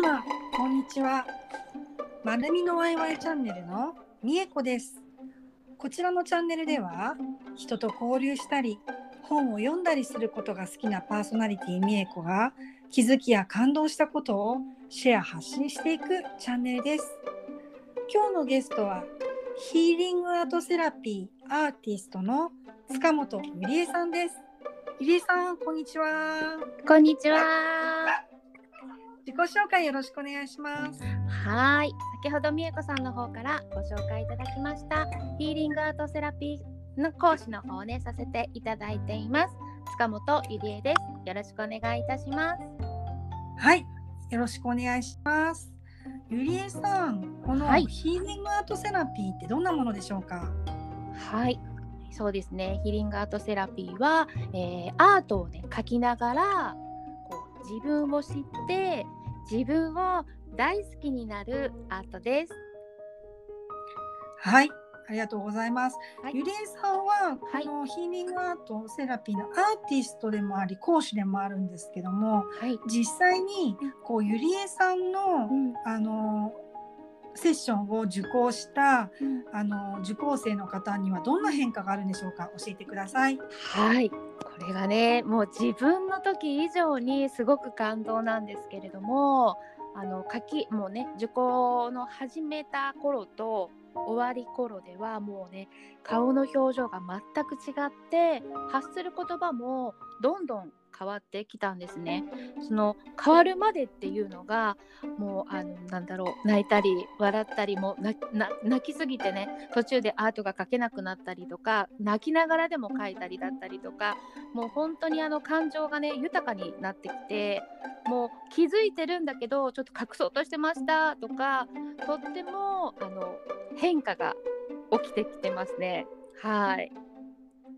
様、こんにちは。まるみのワイワイチャンネルのみえこです。こちらのチャンネルでは、人と交流したり、本を読んだりすることが好きなパーソナリティみえこが、気づきや感動したことをシェア発信していくチャンネルです。今日のゲストは、ヒーリングアートセラピーアーティストの塚本ゆりえさんです。ゆりえさん、こんにちは。こんにちは。自己紹介よろしくお願いします。はい。先ほどみえこさんの方からご紹介いただきましたヒーリングアートセラピーの講師の方をねさせていただいています。塚本ゆりえです。よろしくお願いいたします。はい、よろしくお願いします。ゆりえさん、このはいヒーリングアートセラピーってどんなものでしょうか？はい。そうですね。ヒーリングアートセラピーは、えーアートをね描きながらこう自分を知って自分を大好きになるアートです。はい、ありがとうございます。はいゆりえさんははいこのヒーリングアートセラピーのアーティストでもあり講師でもあるんですけども、はい。実際にこうゆりえさんのうんあのセッションを受講したうんあの受講生の方にはどんな変化があるんでしょうか？教えてください。はい、これがねもう自分の時以上にすごく感動なんですけれどもあの書きもうね受講の始めた頃と終わり頃ではもうね顔の表情が全く違って発する言葉もどんどん変わってきたんですね。その変わるまでっていうのがもうあのなんだろう泣いたり笑ったりも泣きすぎてね途中でアートが描けなくなったりとか泣きながらでも描いたりだったりとかもう本当にあの感情がね豊かになってきてもう気づいてるんだけどちょっと隠そうとしてましたとかとってもあの変化が起きてきてますね。はい、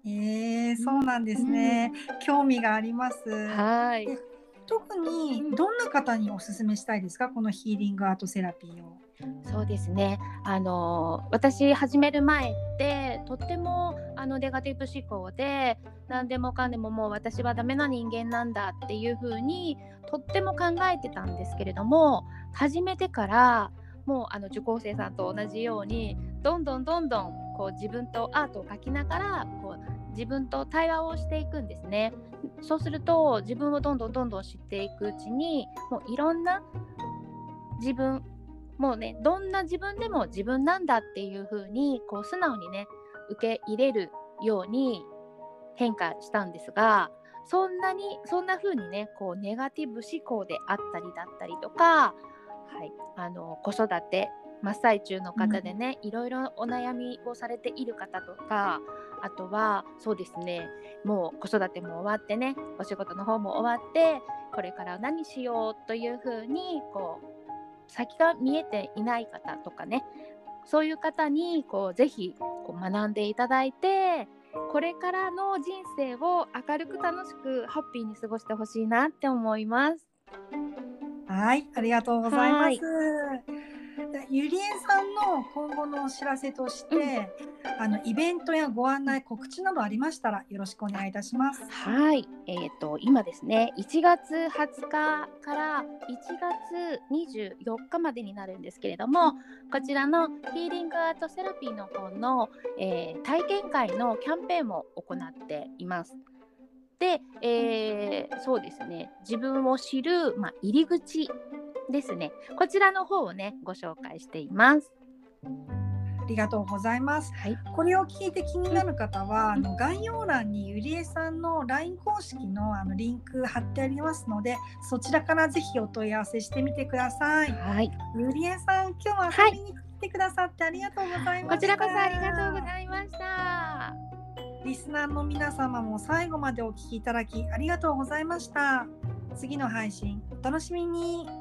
えー、そうなんですね。興味があります。はいえ特にどんな方にお勧めしたいですか？このヒーリングアートセラピーを。そうですね。あの私始める前ってとってもあのネガティブ思考で何でもかんでももう私はダメな人間なんだっていう風にとっても考えてたんですけれども始めてからもうあの受講生さんと同じようにどんどんどんどんこう自分とアートを描きながらこう自分と対話をしていくんですね。そうすると自分をどんどんどんどん知っていくうちにもういろんな自分もうねどんな自分でも自分なんだっていう風にこう素直にね受け入れるように変化したんですがそんなにそんな風にねこうネガティブ思考であったりだったりとか、はい、あの子育て真っ最中の方でね、いろいろお悩みをされている方とかあとはそうですねもう子育ても終わってねお仕事の方も終わってこれから何しようという風にこう先が見えていない方とかねそういう方にこうぜひこう学んでいただいてこれからの人生を明るく楽しくハッピーに過ごしてほしいなって思います。はい、ありがとうございます。ゆりえさんの今後のお知らせとして、あのイベントやご案内告知などありましたらよろしくお願いいたします。はい、えー、と今ですね1月20日から1月24日までになるんですけれどもこちらのヒーリングアートセラピーの方の、えー体験会のキャンペーンも行っています。で、えーそうですね自分を知る、まあ、入り口ですねこちらの方をねご紹介しています。ありがとうございます。はい、これを聞いて気になる方は、あの概要欄にゆりえさんの LINE 公式のあのリンク貼ってありますので、そちらからぜひお問い合わせしてみてください。はい、ゆりえさん、今日は遊びに来てくださってありがとうございました。こちらこそありがとうございました。リスナーの皆様も最後までお聞きいただきありがとうございました。次の配信お楽しみに。